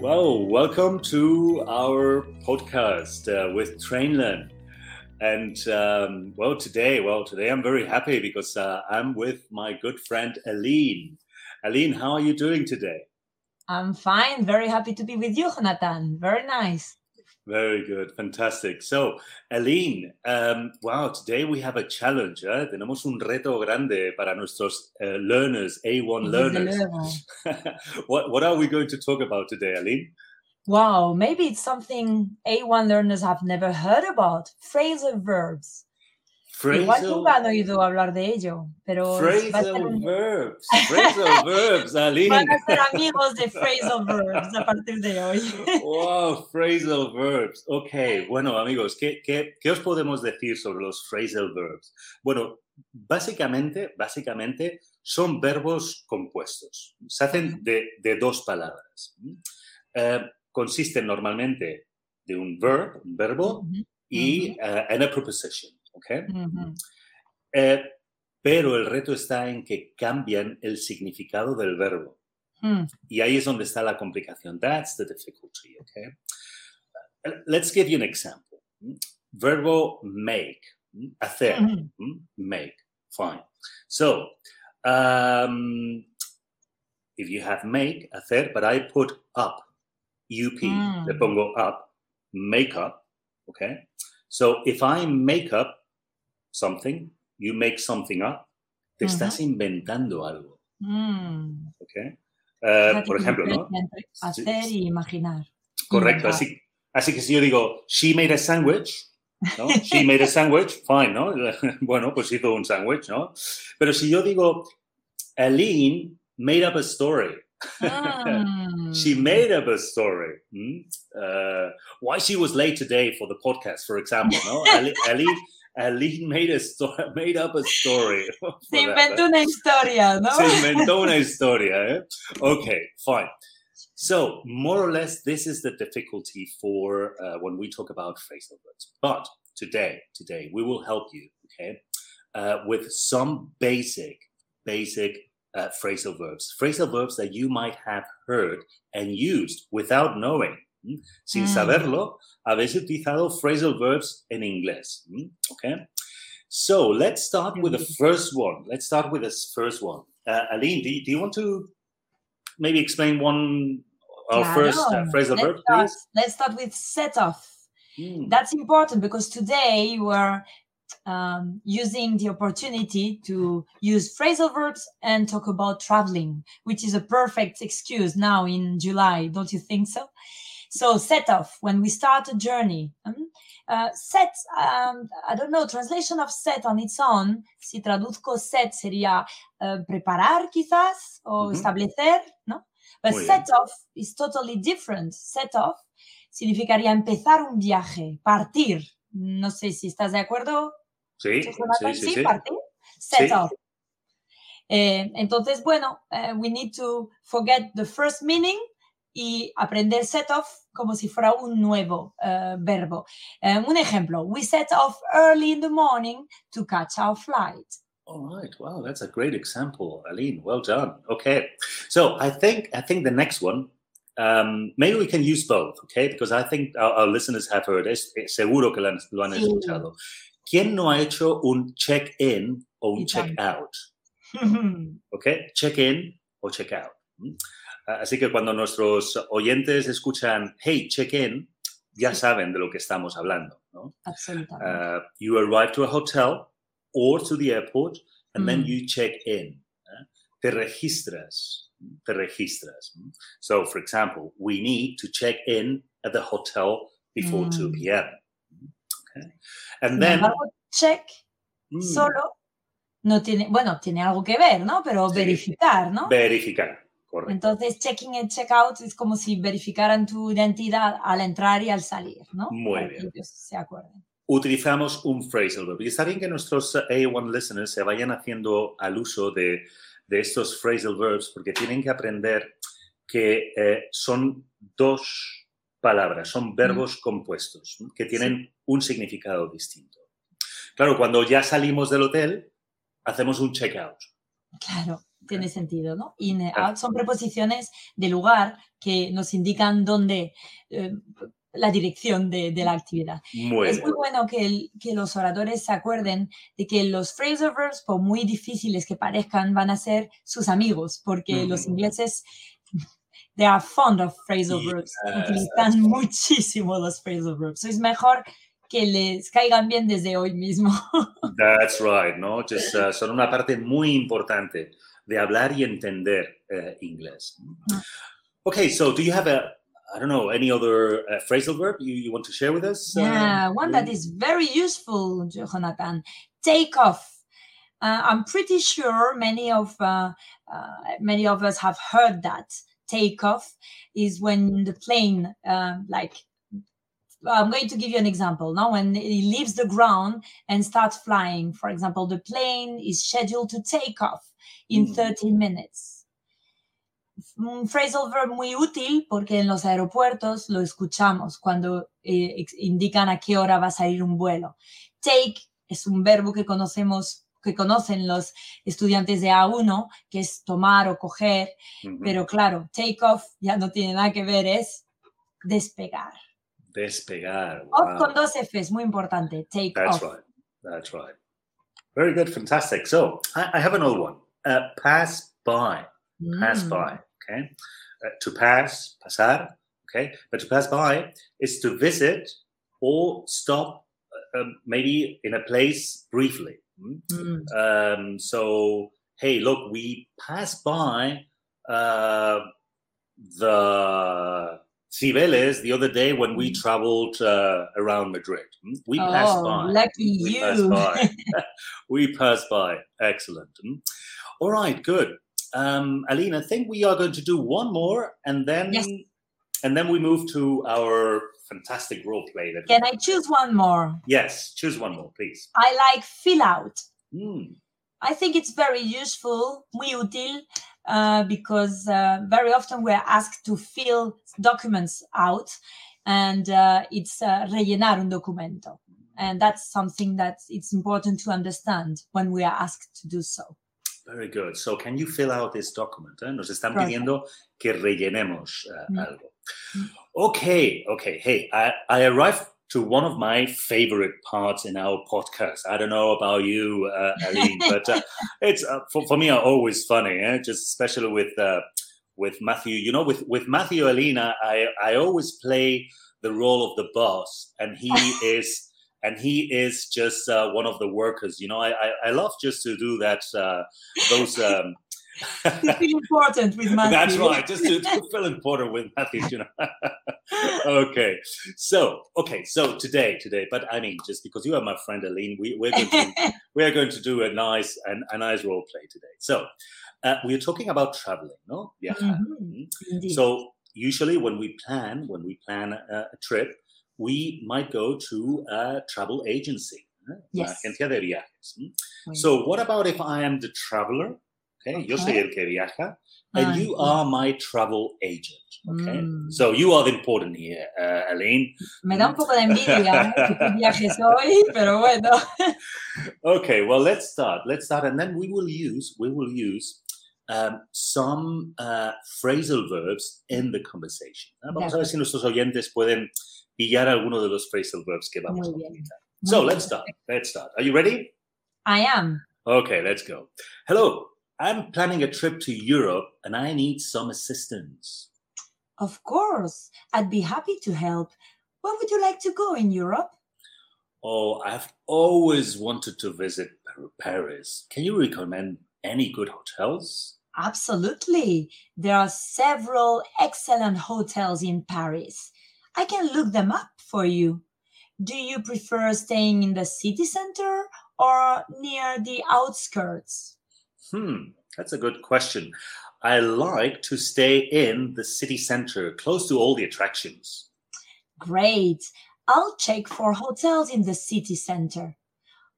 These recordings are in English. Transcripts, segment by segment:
Well, welcome to our podcast uh, with Trainlang. And um, well, today, well, today I'm very happy because uh, I'm with my good friend Aline. Aline, how are you doing today? I'm fine. Very happy to be with you, Jonathan. Very nice. Very good, fantastic. So, Aline, um, wow, today we have a challenge. ¿eh? Tenemos un reto grande para nuestros uh, learners, A1 learners. what, what are we going to talk about today, Aline? Wow, maybe it's something A1 learners have never heard about phrasal verbs. Phrasal, Igual nunca han oído hablar de ello, pero phrasal un- verbs. Phrasal verbs, Aline. van a ser amigos de phrasal verbs a partir de hoy. Wow, phrasal verbs. Ok, bueno amigos, ¿qué, qué, qué os podemos decir sobre los phrasal verbs? Bueno, básicamente, básicamente son verbos compuestos. Se hacen de, de dos palabras. Eh, consisten normalmente de un verb, un verbo, Ujú, y eh, en a preposition. ¿Ok? ujú. Eh, pero el reto está en que cambian el significado del verbo. Hmm, Y ahí es donde está la complicación. That's the difficulty, okay? Uh, Let's give you an example. Mm, Verbo make, mm, hacer, mm, make, fine. So, um, if you have make, hacer, but I put up, up, le Mm. pongo up, make up, okay? So, if I make up something, you make something up, te Ujú. estás inventando algo, Mm. okay? Fíjate por ejemplo, ¿no? hacer y imaginar. Correcto, así, así que si yo digo, she made a sandwich, ¿no? She made a sandwich, fine, ¿no? Bueno, pues hizo un sándwich, ¿no? Pero si yo digo, Aline made up a story, Mm. she made up a story. Uh, why she was late today for the podcast, for example, ¿no? Ali- Aline, Aline made, a sto- made up a story. Se inventó una historia, ¿no? Se inventó una historia, ¿eh? Okay, fine. So, more or less, this is the difficulty for uh, when we talk about phrasal verbs. But today, today, we will help you, okay, uh, with some basic, basic uh, phrasal verbs. Phrasal verbs that you might have heard and used without knowing. Sin Mm. saberlo, habéis utilizado phrasal verbs en inglés. Okay? So let's start with the first one. Let's start with this first one. Uh, Aline, do you, do you want to maybe explain one our first uh, phrasal let's verb, start, please? let's start with set off. Mm, That's important because today you are um, using the opportunity to use phrasal verbs and talk about traveling, which is a perfect excuse now in July, don't you think so? So set off when we start a journey. um, uh, set, um, I don't know, translation of set on its own. Si traduzco set sería uh, preparar quizás o Ujú. establecer, ¿no? But Muy set off is totally different. Set off significaría empezar un viaje, partir. No sé si estás de acuerdo. sí, sí, sí, sí. partir. Set Sí. off. Eh, entonces, bueno, eh, we need to forget the first meaning y aprender set off como si fuera un nuevo eh, verbo. Eh, un ejemplo, we set off early in the morning to catch our flight. All right. Wow, that's a great example, Aline. Well done. Okay. So I think I think the next one, um, maybe we can use both, okay? Because I think our, our listeners have heard. Es, es seguro que lo han, lo han Sí. escuchado. ¿Quién no ha hecho un check-in o un check-out? okay, Check-in o check-out. Así que cuando nuestros oyentes escuchan, hey, check-in, ya Sí. saben de lo que estamos hablando, ¿no? Absolutamente. Uh, you arrive to a hotel or to the airport and then Mm. you check in. ¿eh? Te registras. Te registras. So, for example, we need to check in at the hotel before 2 Mm. p.m. Okay. And then, check mm, solo no tiene, bueno, tiene algo que ver, ¿no? Pero verificar, ¿no? verificar. Correcto. Entonces, checking and check out es como si verificaran tu identidad al entrar y al salir, ¿no? Muy Para bien. que ellos se acuerden. Utilizamos un phrasal verb. Y está bien que nuestros eh, A1 listeners se vayan haciendo al uso de, de estos phrasal verbs porque tienen que aprender que eh, son dos palabras, son verbos compuestos ¿no? que tienen un significado distinto. Claro, cuando ya salimos del hotel, hacemos un check-out. Claro. Tiene sentido, ¿no? In, out son preposiciones de lugar que nos indican dónde, eh, la dirección de, de la actividad. Es muy bueno que, el- que los oradores se acuerden de que los phrasal verbs, por muy difíciles que parezcan, van a ser sus amigos, porque los Ujú. ingleses, they are fond of phrasal verbs, Yes, utilizan muchísimo los phrasal verbs. Es mejor que les caigan bien desde hoy mismo. That's right, ¿no? Just, uh, son una parte muy importante de hablar y entender uh, inglés. Okay, so do you have a, I don't know, any other uh, phrasal verb you, you want to share with us? uh, Yeah, one that is very useful, Jonathan. Take off. Uh, I'm pretty sure many of uh, uh, many of us have heard that. Take off is when the plane, um, like, I'm going to give you an example. Now, when it leaves the ground and starts flying, for example, the plane is scheduled to take off in Mm. 30 minutes. Un phrasal verb muy útil porque en los aeropuertos lo escuchamos cuando eh, indican a qué hora va a salir un vuelo. Take es un verbo que conocemos, que conocen los estudiantes de A1, que es tomar o coger, Ujú. pero claro, take off ya no tiene nada que ver, es despegar. Despegar. Off wow. con dos Fs, muy importante. Take That's off. right. That's right. Very good. Fantastic. So I, I have another one. Uh, pass by. Pass Mm. by. Okay. Uh, to pass, pasar. Okay. But to pass by is to visit or stop, uh, um, maybe in a place briefly. Mm? Mm. Um, so, hey, look, we pass by uh, the Cibeles the other day when we Mm. traveled uh, around Madrid. Mm? We passed Oh, by. lucky We passed you. by. we passed by. Excellent. Mm. All right, good. Um, Aline, I think we are going to do one more, and then Yes. and then we move to our fantastic role play. That Can I choose one more? Yes, choose one more, please. I like fill out. Mm. I think it's very useful, muy útil, uh, because uh, very often we're asked to fill documents out, and uh, it's uh, rellenar un documento, and that's something that it's important to understand when we are asked to do so. Very good. So, can you fill out this document? eh? Nos están pidiendo que rellenemos uh, Mm. algo. Okay, okay. Hey, I, I arrived to one of my favorite parts in our podcast. I don't know about you, uh, Aline, but uh, it's uh, for, for me uh, always funny, eh? just especially with uh, with Matthew. You know, with with Matthew Alina, I I always play the role of the boss, and he is. And he is just uh, one of the workers, you know. I, I I love just to do that. Uh, those um, It's really important with Matthew. that's right. Just to, to fill in Porter with Matthew, you know. Okay. So, okay. So today, today, but I mean, just because you are my friend, Aline, we, we're going to we're going to do a nice and a nice role play today. So, uh, we're talking about traveling, no? Yeah. Mhm. Indeed. So usually when we plan when we plan a, a trip, we might go to a travel agency. ¿eh? Yes. agencia de viajes. So what about if I am the traveler? Okay, yo soy Okay. el que viaja, and Ah, you are my travel agent. Okay, Mm. so you are the important here, uh, Aline. Me da un poco de envidia ¿eh? viajes hoy, pero bueno. Okay, well let's start. Let's start, and then we will use we will use um, some uh, phrasal verbs in the conversation. ¿eh? Vamos a ver si nuestros oyentes pueden pillar alguno de los phrasal verbs que vamos Muy a bien. utilizar. So Muy let's start. Let's start. Are you ready? I am. Okay, let's go. Hello, I'm planning a trip to Europe and I need some assistance. Of course. I'd be happy to help. Where would you like to go in Europe? Oh, I've always wanted to visit Paris. Can you recommend any good hotels? Absolutely. There are several excellent hotels in Paris. I can look them up for you. Do you prefer staying in the city center or near the outskirts? Hmm, that's a good question. I like to stay in the city center, close to all the attractions. Great. I'll check for hotels in the city center.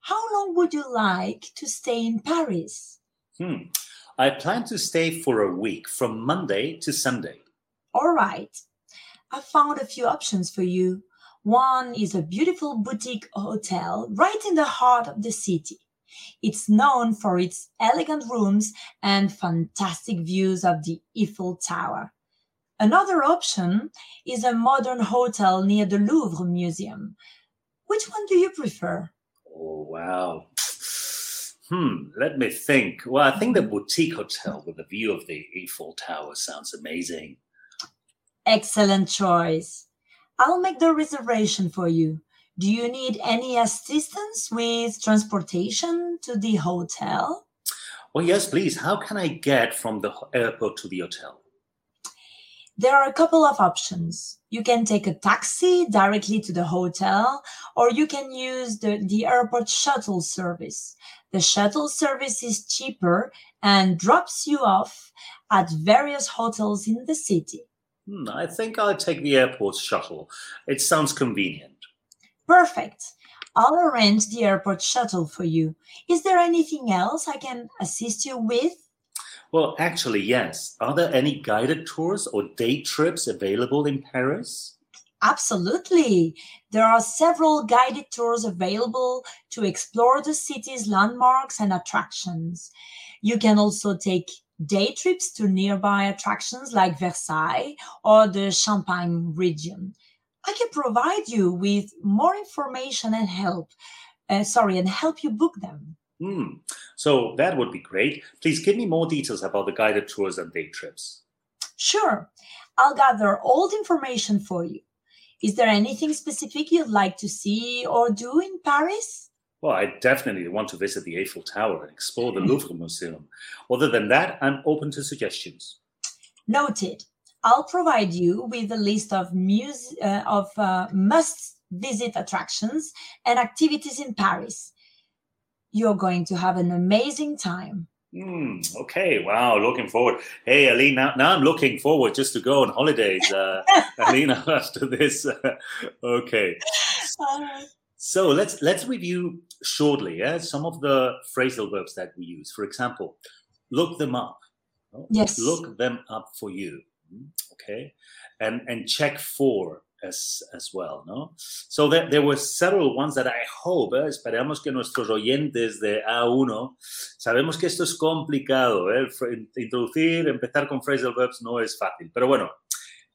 How long would you like to stay in Paris? Hmm. I plan to stay for a week from Monday to Sunday. All right. I found a few options for you. One is a beautiful boutique hotel right in the heart of the city. It's known for its elegant rooms and fantastic views of the Eiffel Tower. Another option is a modern hotel near the Louvre Museum. Which one do you prefer? Oh, wow. Hmm, let me think. Well, I think the boutique hotel with a view of the Eiffel Tower sounds amazing. Excellent choice. I'll make the reservation for you. Do you need any assistance with transportation to the hotel? Well, yes, please. How can I get from the airport to the hotel? There are a couple of options. You can take a taxi directly to the hotel, or you can use the, the airport shuttle service. The shuttle service is cheaper and drops you off at various hotels in the city. Hmm, I think I'll take the airport shuttle. It sounds convenient. Perfect. I'll arrange the airport shuttle for you. Is there anything else I can assist you with? Well, actually, yes. Are there any guided tours or day trips available in Paris? Absolutely. There are several guided tours available to explore the city's landmarks and attractions. You can also take day trips to nearby attractions like Versailles or the Champagne region. I can provide you with more information and help. Uh, sorry, and help you book them. Hmm. So that would be great. Please give me more details about the guided tours and day trips. Sure. I'll gather all the information for you. Is there anything specific you'd like to see or do in Paris? Well, I definitely want to visit the Eiffel Tower and explore the Louvre Museum. Other than that, I'm open to suggestions. Noted. I'll provide you with a list of muse- uh, of uh, must visit attractions and activities in Paris. You're going to have an amazing time. Mm, okay, wow, looking forward. Hey, Aline, now, now I'm looking forward just to go on holidays, uh, Aline, after this. okay. So let's let's review shortly yeah, some of the phrasal verbs that we use. For example, look them up. Yes. Look them up for you. Okay. And and check for as, as well, ¿no? So there, there were several ones that I hope, ¿eh? esperamos que nuestros oyentes de A1, sabemos que esto es complicado, ¿eh? introducir, empezar con phrasal verbs no es fácil, pero bueno,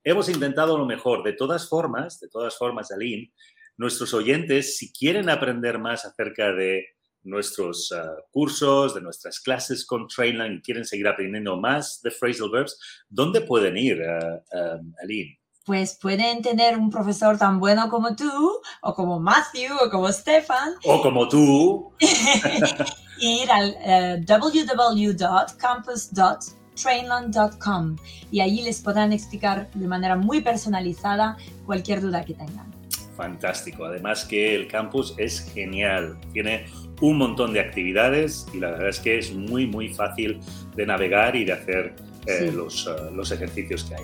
hemos intentado lo mejor. De todas formas, de todas formas, Aline, nuestros oyentes, si quieren aprender más acerca de nuestros uh, cursos, de nuestras clases con Trainline y quieren seguir aprendiendo más de phrasal verbs, ¿dónde pueden ir, uh, um, Aline? Pues pueden tener un profesor tan bueno como tú, o como Matthew, o como Stefan. O como tú. ir al uh, www.campus.trainland.com y allí les podrán explicar de manera muy personalizada cualquier duda que tengan. Fantástico. Además que el campus es genial. Tiene un montón de actividades y la verdad es que es muy, muy fácil de navegar y de hacer eh, sí. los, uh, los ejercicios que hay.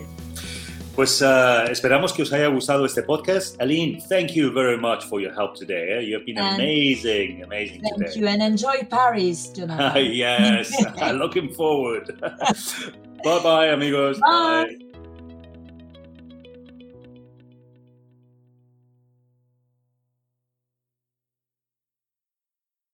Pues uh, esperamos que os haya gustado este podcast. Aline, thank you very much for your help today. Eh? You have been And amazing, amazing Thank today. you and enjoy Paris, Jonathan. yes, looking forward. bye bye, amigos. Bye.